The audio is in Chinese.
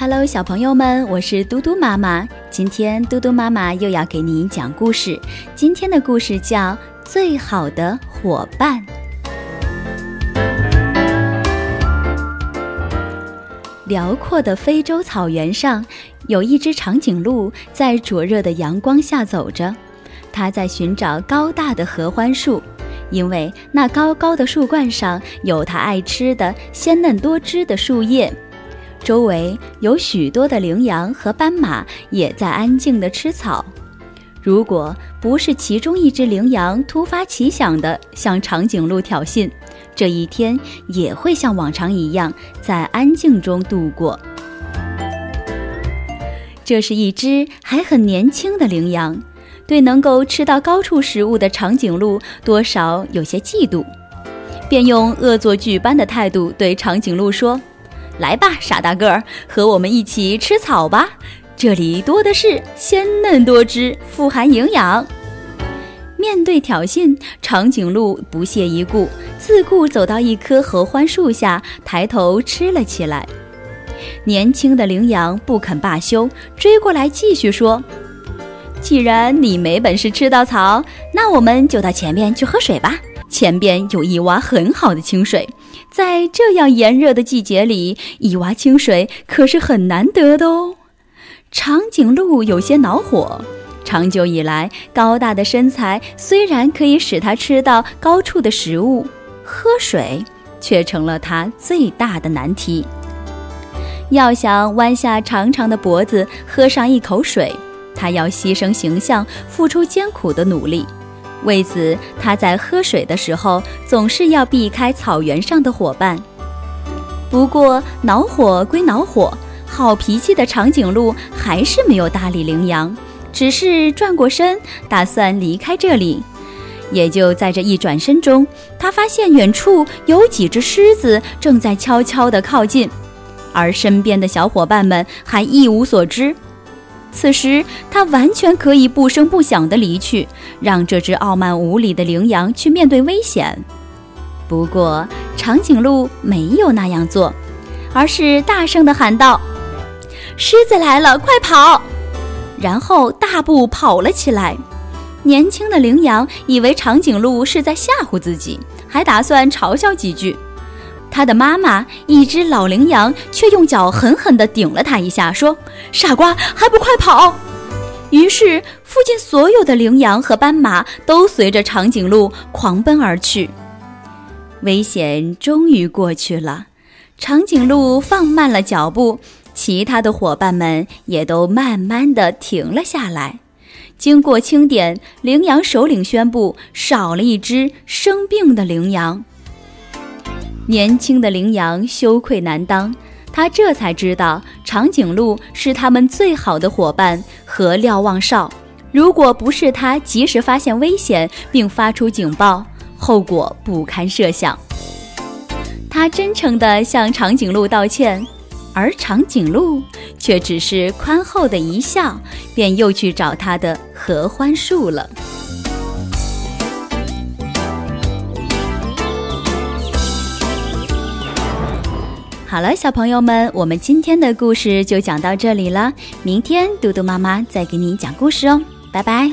Hello，小朋友们，我是嘟嘟妈妈。今天嘟嘟妈妈又要给你讲故事。今天的故事叫《最好的伙伴》。辽阔的非洲草原上，有一只长颈鹿在灼热的阳光下走着。它在寻找高大的合欢树，因为那高高的树冠上有它爱吃的鲜嫩多汁的树叶。周围有许多的羚羊和斑马也在安静地吃草。如果不是其中一只羚羊突发奇想地向长颈鹿挑衅，这一天也会像往常一样在安静中度过。这是一只还很年轻的羚羊，对能够吃到高处食物的长颈鹿多少有些嫉妒，便用恶作剧般的态度对长颈鹿说。来吧，傻大个儿，和我们一起吃草吧。这里多的是鲜嫩多汁，富含营养。面对挑衅，长颈鹿不屑一顾，自顾走到一棵合欢树下，抬头吃了起来。年轻的羚羊不肯罢休，追过来继续说：“既然你没本事吃到草，那我们就到前面去喝水吧。前边有一洼很好的清水。”在这样炎热的季节里，一洼清水可是很难得的哦。长颈鹿有些恼火，长久以来，高大的身材虽然可以使它吃到高处的食物，喝水却成了它最大的难题。要想弯下长长的脖子喝上一口水，它要牺牲形象，付出艰苦的努力。为此，他在喝水的时候总是要避开草原上的伙伴。不过，恼火归恼火，好脾气的长颈鹿还是没有搭理羚羊，只是转过身，打算离开这里。也就在这一转身中，他发现远处有几只狮子正在悄悄地靠近，而身边的小伙伴们还一无所知。此时，他完全可以不声不响地离去，让这只傲慢无礼的羚羊去面对危险。不过，长颈鹿没有那样做，而是大声地喊道：“狮子来了，快跑！”然后大步跑了起来。年轻的羚羊以为长颈鹿是在吓唬自己，还打算嘲笑几句。他的妈妈，一只老羚羊，却用脚狠狠地顶了他一下，说：“傻瓜，还不快跑！”于是，附近所有的羚羊和斑马都随着长颈鹿狂奔而去。危险终于过去了，长颈鹿放慢了脚步，其他的伙伴们也都慢慢地停了下来。经过清点，羚羊首领宣布，少了一只生病的羚羊。年轻的羚羊羞愧难当，他这才知道长颈鹿是他们最好的伙伴和瞭望哨。如果不是他及时发现危险并发出警报，后果不堪设想。他真诚地向长颈鹿道歉，而长颈鹿却只是宽厚的一笑，便又去找他的合欢树了。好了，小朋友们，我们今天的故事就讲到这里了。明天嘟嘟妈妈再给你讲故事哦，拜拜。